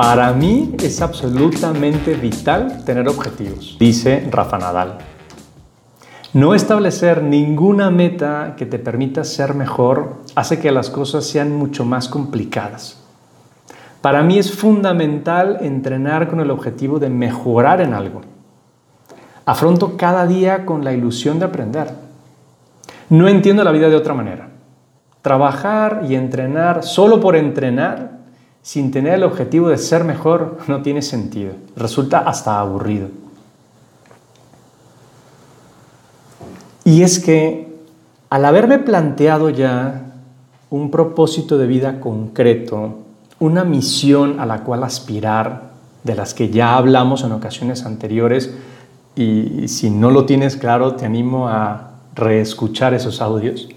Para mí es absolutamente vital tener objetivos, dice Rafa Nadal. No establecer ninguna meta que te permita ser mejor hace que las cosas sean mucho más complicadas. Para mí es fundamental entrenar con el objetivo de mejorar en algo. Afronto cada día con la ilusión de aprender. No entiendo la vida de otra manera. Trabajar y entrenar solo por entrenar, sin tener el objetivo de ser mejor, no tiene sentido. Resulta hasta aburrido. Y es que al haberme planteado ya un propósito de vida concreto, una misión a la cual aspirar, de las que ya hablamos en ocasiones anteriores, y si no lo tienes claro, te animo a reescuchar esos audios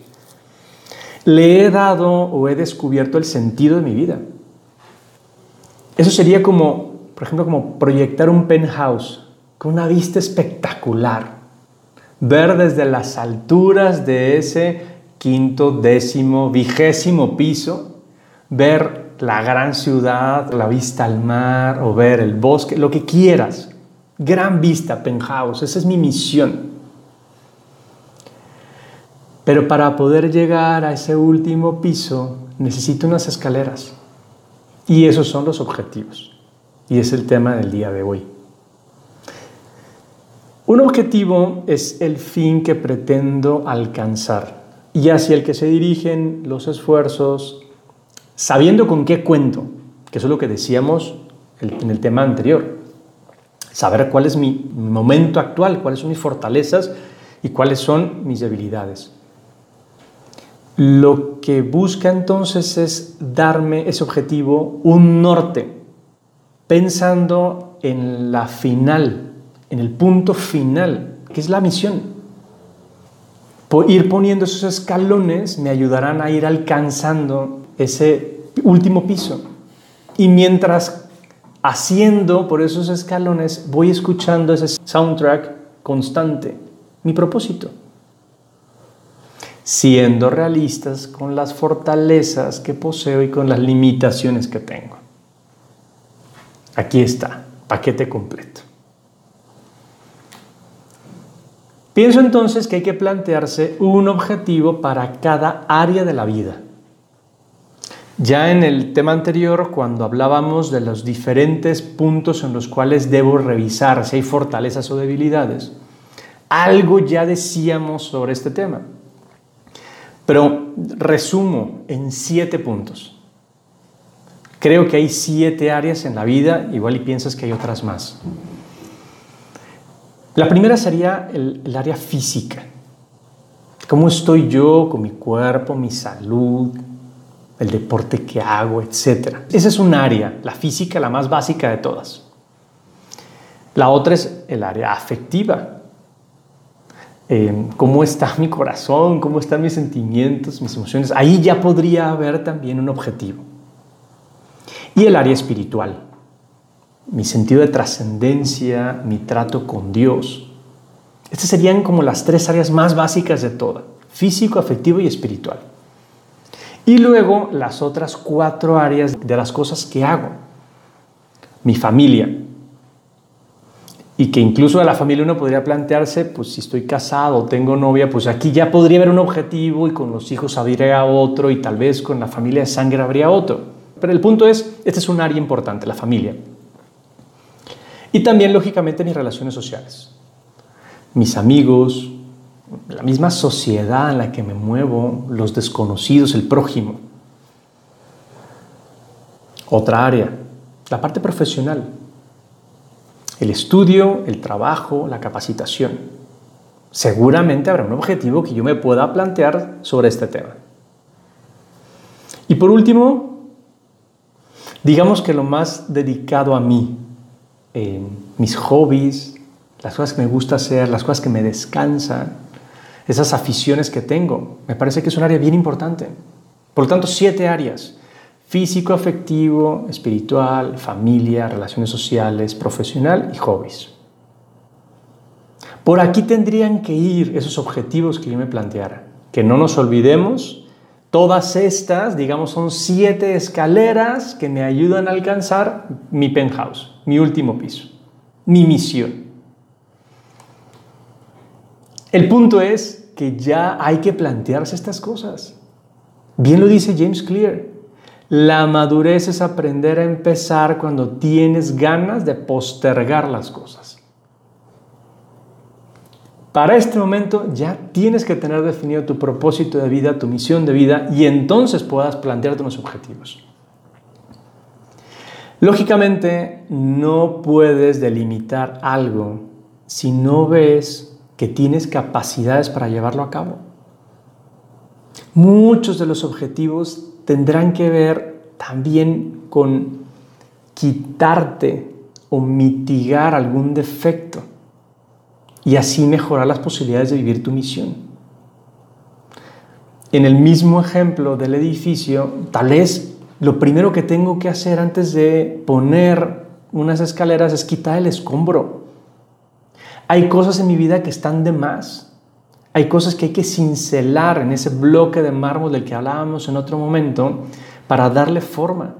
le he dado o he descubierto el sentido de mi vida. Eso sería como, por ejemplo, como proyectar un penthouse con una vista espectacular. Ver desde las alturas de ese quinto, décimo, vigésimo piso, ver la gran ciudad, la vista al mar o ver el bosque, lo que quieras. Gran vista, penthouse, esa es mi misión. Pero para poder llegar a ese último piso necesito unas escaleras. Y esos son los objetivos. Y es el tema del día de hoy. Un objetivo es el fin que pretendo alcanzar y hacia el que se dirigen los esfuerzos, sabiendo con qué cuento, que eso es lo que decíamos en el tema anterior. Saber cuál es mi momento actual, cuáles son mis fortalezas y cuáles son mis debilidades. Lo que busca entonces es darme ese objetivo un norte, pensando en la final, en el punto final, que es la misión. Ir poniendo esos escalones me ayudarán a ir alcanzando ese último piso. Y mientras haciendo por esos escalones, voy escuchando ese soundtrack constante, mi propósito siendo realistas con las fortalezas que poseo y con las limitaciones que tengo. Aquí está, paquete completo. Pienso entonces que hay que plantearse un objetivo para cada área de la vida. Ya en el tema anterior, cuando hablábamos de los diferentes puntos en los cuales debo revisar si hay fortalezas o debilidades, algo ya decíamos sobre este tema. Pero resumo en siete puntos. Creo que hay siete áreas en la vida, igual y piensas que hay otras más. La primera sería el, área física. ¿Cómo estoy yo con mi cuerpo, mi salud, el deporte que hago, etcétera? Esa es un área, la física, la más básica de todas. La otra es el área afectiva. Em, cómo está mi corazón, cómo están mis sentimientos, mis emociones. Ahí ya podría haber también un objetivo. Y el área espiritual, mi sentido de trascendencia, mi trato con Dios. Estas serían como las tres áreas más básicas de toda, físico, afectivo y espiritual. Y luego las otras cuatro áreas de las cosas que hago. Mi familia, y que incluso a la familia uno podría plantearse, pues si estoy casado, tengo novia, pues aquí ya podría haber un objetivo y con los hijos habría otro y tal vez con la familia de sangre habría otro. Pero el punto es, este es un área importante, la familia. Y también, lógicamente, mis relaciones sociales. Mis amigos, la misma sociedad en la que me muevo, los desconocidos, el prójimo. Otra área, la parte profesional el estudio, el trabajo, la capacitación. Seguramente habrá un objetivo que yo me pueda plantear sobre este tema. Y por último, digamos que lo más dedicado a mí, mis hobbies, las cosas que me gusta hacer, las cosas que me descansan, esas aficiones que tengo, me parece que es un área bien importante. Por lo tanto, siete áreas físico, afectivo, espiritual, familia, relaciones sociales, profesional y hobbies. Por aquí tendrían que ir esos objetivos que yo me planteara. Que no nos olvidemos Todas estas, digamos, son siete escaleras que me ayudan a alcanzar mi penthouse, mi último piso, mi misión. El punto es que ya hay que plantearse estas cosas. Bien lo dice James Clear. La madurez es aprender a empezar cuando tienes ganas de postergar las cosas. Para este momento ya tienes que tener definido tu propósito de vida, tu misión de vida y entonces puedas plantearte unos objetivos. Lógicamente no puedes delimitar algo si no ves que tienes capacidades para llevarlo a cabo. Muchos de los objetivos tendrán que ver también con quitarte o mitigar algún defecto y así mejorar las posibilidades de vivir tu misión. En el mismo ejemplo del edificio, tal vez lo primero que tengo que hacer antes de poner unas escaleras es quitar el escombro. Hay cosas en mi vida que están de más. Hay cosas que hay que cincelar en ese bloque de mármol del que hablábamos en otro momento para darle forma.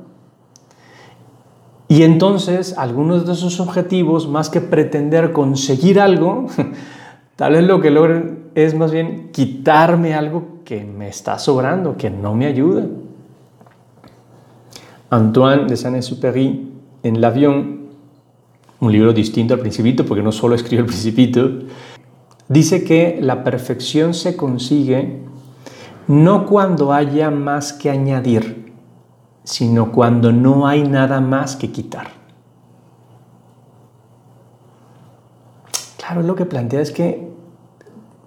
Y entonces algunos de esos objetivos, más que pretender conseguir algo, tal vez lo que logren es más bien quitarme algo que me está sobrando, que no me ayuda. Antoine de Saint-Exupéry en L'Avion, un libro distinto al Principito, porque no solo escribe el Principito, dice que la perfección se consigue no cuando haya más que añadir, sino cuando no hay nada más que quitar. Claro, lo que plantea es que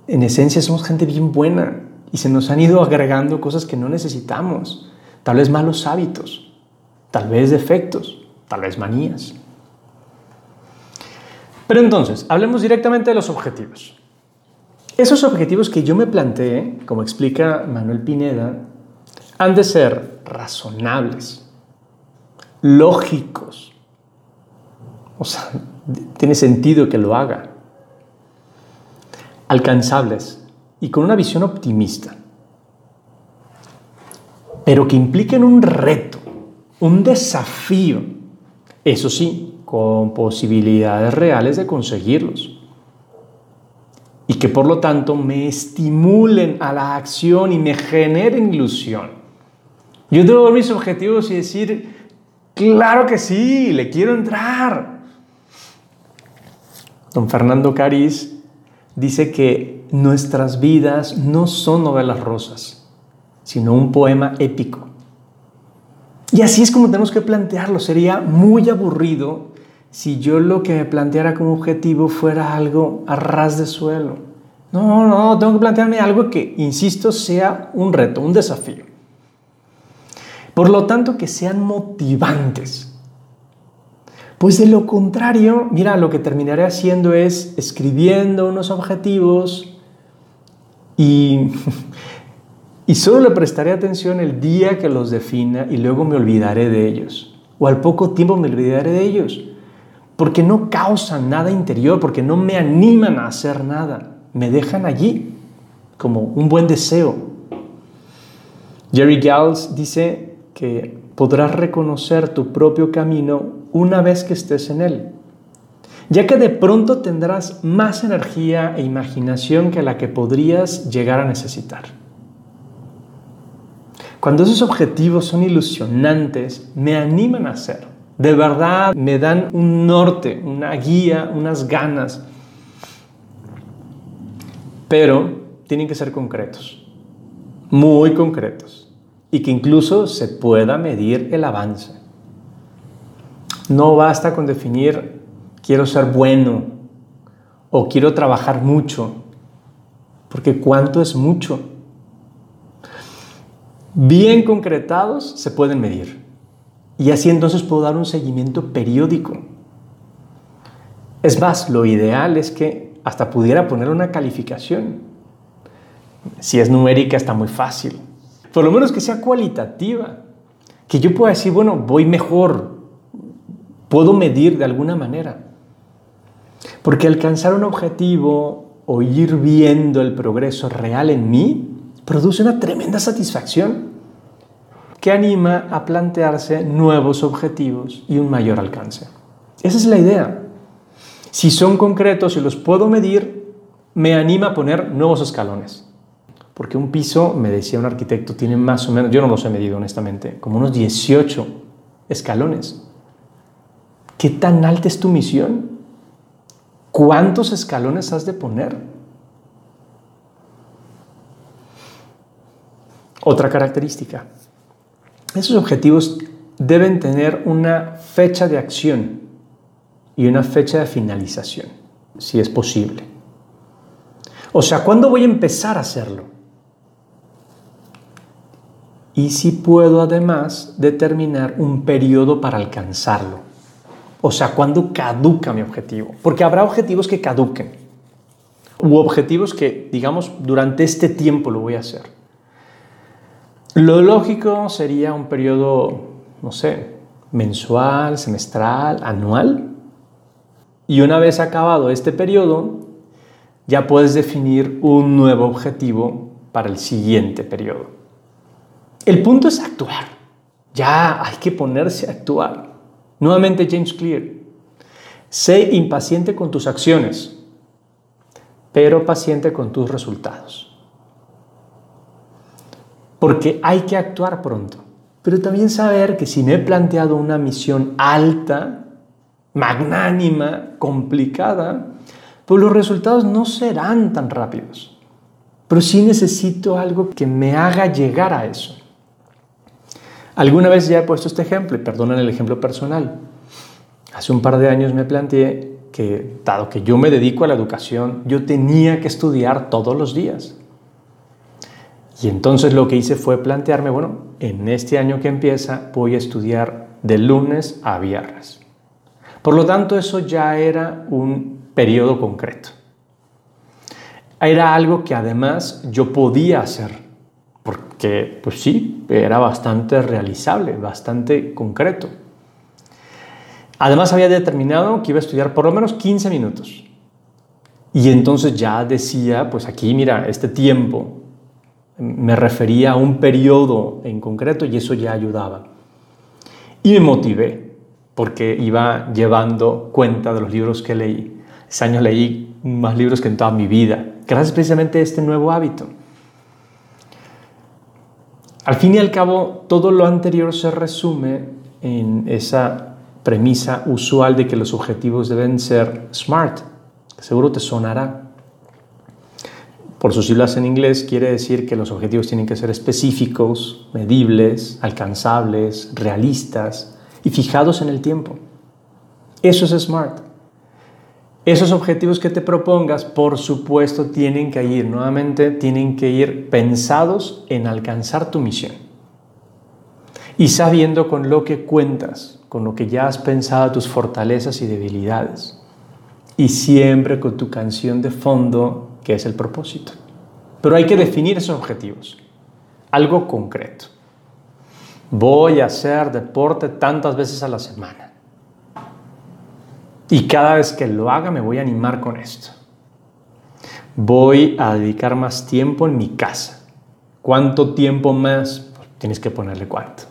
en esencia somos gente bien buena y se nos han ido agregando cosas que no necesitamos, tal vez malos hábitos, tal vez defectos, tal vez manías. Pero entonces, hablemos directamente de los objetivos. Esos objetivos que yo me planteé, como explica Manuel Pineda, han de ser razonables, lógicos. O sea, tiene sentido que lo haga. Alcanzables y con una visión optimista. Pero que impliquen un reto, un desafío. Eso sí, con posibilidades reales de conseguirlos y que por lo tanto me estimulen a la acción y me generen ilusión. Yo debo ver mis objetivos y decir, claro que sí, le quiero entrar. Don Fernando Cariz dice que nuestras vidas no son novelas rosas, sino un poema épico. Y así es como tenemos que plantearlo. Sería muy aburrido si yo lo que me planteara como objetivo fuera algo a ras de suelo. No, no, tengo que plantearme algo que, insisto, sea un reto, un desafío. Por lo tanto, que sean motivantes. Pues de lo contrario, mira, lo que terminaré haciendo es escribiendo unos objetivos y, y solo le prestaré atención el día que los defina y luego me olvidaré de ellos. O al poco tiempo me olvidaré de ellos. Porque no causan nada interior, porque no me animan a hacer nada. Me dejan allí como un buen deseo. Jerry Giles dice que podrás reconocer tu propio camino una vez que estés en él, ya que de pronto tendrás más energía e imaginación que la que podrías llegar a necesitar. Cuando esos objetivos son ilusionantes, me animan a hacer. De verdad me dan un norte, una guía, unas ganas. Pero tienen que ser concretos, muy concretos y que incluso se pueda medir el avance. No basta con definir quiero ser bueno o quiero trabajar mucho, porque cuánto es mucho. Bien concretados se pueden medir y así entonces puedo dar un seguimiento periódico. Es más, lo ideal es que hasta pudiera poner una calificación. Si es numérica está muy fácil por lo menos que sea cualitativa, que yo pueda decir, bueno, voy mejor, puedo medir de alguna manera. Porque alcanzar un objetivo o ir viendo el progreso real en mí, produce una tremenda satisfacción que anima a plantearse nuevos objetivos y un mayor alcance. Esa es la idea. Si son concretos y los puedo medir, me anima a poner nuevos escalones. Porque un piso, me decía un arquitecto, tiene más o menos, yo no los he medido honestamente, como unos 18 escalones. ¿Qué tan alta es tu misión? ¿Cuántos escalones has de poner? Otra característica. Esos objetivos deben tener una fecha de acción y una fecha de finalización, si es posible. O sea, ¿cuándo voy a empezar a hacerlo? Y si puedo además determinar un periodo para alcanzarlo. O sea, ¿cuándo caduca mi objetivo? Porque habrá objetivos que caduquen. U objetivos que, digamos, durante este tiempo lo voy a hacer. Lo lógico sería un periodo, no sé, mensual, semestral, anual. Y una vez acabado este periodo, ya puedes definir un nuevo objetivo para el siguiente periodo. El punto es actuar. Ya hay que ponerse a actuar. Nuevamente James Clear. Sé impaciente con tus acciones, pero paciente con tus resultados porque hay que actuar pronto. Pero también saber que si me he planteado una misión alta, magnánima, complicada, pues los resultados no serán tan rápidos. Pero sí necesito algo que me haga llegar a eso. Alguna vez ya he puesto este ejemplo, y perdonen el ejemplo personal. Hace un par de años me planteé que, dado que yo me dedico a la educación, yo tenía que estudiar todos los días. Y entonces lo que hice fue plantearme, bueno, en este año que empieza voy a estudiar de lunes a viernes. Por lo tanto, eso ya era un periodo concreto. Era algo que además yo podía hacer, porque pues sí, era bastante realizable, bastante concreto. Además había determinado que iba a estudiar por lo menos 15 minutos. Y entonces ya decía, pues aquí mira, este tiempo me refería a un periodo en concreto y eso ya ayudaba. Y me motivé porque iba llevando cuenta de los libros que leí. Ese año leí más libros que en toda mi vida, gracias precisamente a este nuevo hábito. Al fin y al cabo, todo lo anterior se resume en esa premisa usual de que los objetivos deben ser SMART. Seguro te sonará. Por sus siglas en inglés quiere decir que los objetivos tienen que ser específicos, medibles, alcanzables, realistas y fijados en el tiempo. Eso es SMART. Esos objetivos que te propongas, por supuesto, tienen que ir, nuevamente, tienen que ir pensados en alcanzar tu misión. Y sabiendo con lo que cuentas, con lo que ya has pensado tus fortalezas y debilidades. Y siempre con tu canción de fondo que es el propósito. Pero hay que definir esos objetivos, algo concreto. Voy a hacer deporte tantas veces a la semana. Y cada vez que lo haga me voy a animar con esto. Voy a dedicar más tiempo en mi casa. ¿Cuánto tiempo más? Pues tienes que ponerle cuánto.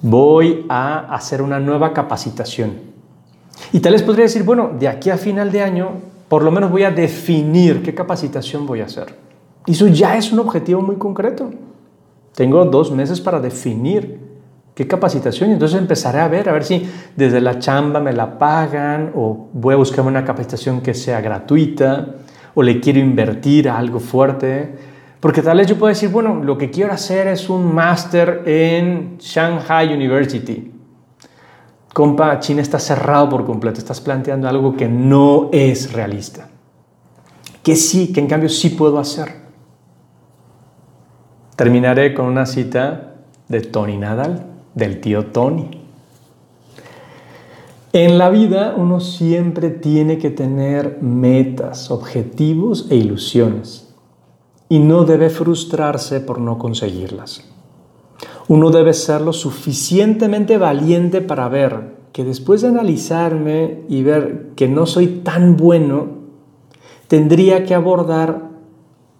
Voy a hacer una nueva capacitación. Y tal vez podría decir, bueno, de aquí a final de año por lo menos voy a definir qué capacitación voy a hacer. Y eso ya es un objetivo muy concreto. Tengo dos meses para definir qué capacitación y entonces empezaré a ver, a ver si desde la chamba me la pagan o voy a buscar una capacitación que sea gratuita o le quiero invertir algo fuerte. Porque tal vez yo puedo decir, bueno, lo que quiero hacer es un máster en Shanghai University compa, China está cerrado por completo, estás planteando algo que no es realista. Que sí, que en cambio sí puedo hacer. Terminaré con una cita de Tony Nadal, del tío Tony. En la vida uno siempre tiene que tener metas, objetivos e ilusiones y no debe frustrarse por no conseguirlas. Uno debe ser lo suficientemente valiente para ver que después de analizarme y ver que no soy tan bueno, tendría que abordar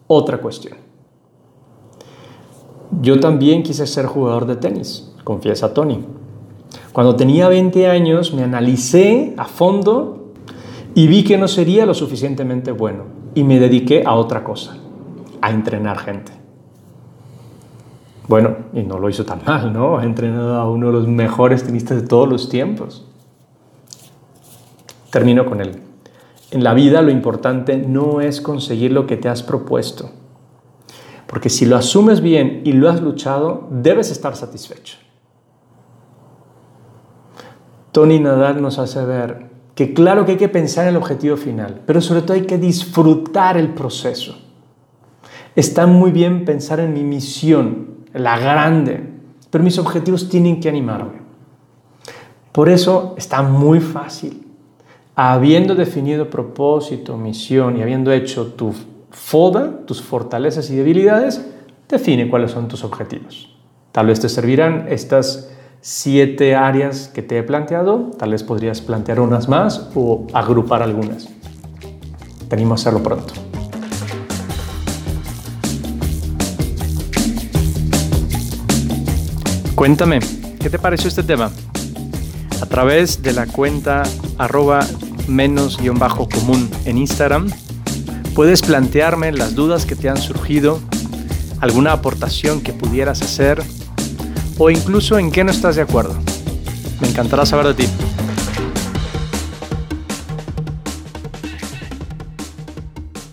otra cuestión. Yo también quise ser jugador de tenis, confiesa Tony. Cuando tenía 20 años me analicé a fondo y vi que no sería lo suficientemente bueno y me dediqué a otra cosa, a entrenar gente. Bueno, y no lo hizo tan mal, ¿no? Ha entrenado a uno de los mejores tenistas de todos los tiempos. Termino con él. En la vida lo importante no es conseguir lo que te has propuesto, porque si lo asumes bien y lo has luchado, debes estar satisfecho. Tony Nadal nos hace ver que claro que hay que pensar en el objetivo final, pero sobre todo hay que disfrutar el proceso. Está muy bien pensar en mi misión, la grande, pero mis objetivos tienen que animarme. Por eso está muy fácil habiendo definido propósito, misión y habiendo hecho tu FODA, tus fortalezas y debilidades, define cuáles son tus objetivos. Tal vez te servirán estas siete áreas que te he planteado, tal vez podrías plantear unas más o agrupar algunas. Tenemos a hacerlo pronto. Cuéntame, ¿qué te pareció este tema? A través de la cuenta arroba menos-común en Instagram. Puedes plantearme las dudas que te han surgido, alguna aportación que pudieras hacer o incluso en qué no estás de acuerdo. Me encantará saber de ti.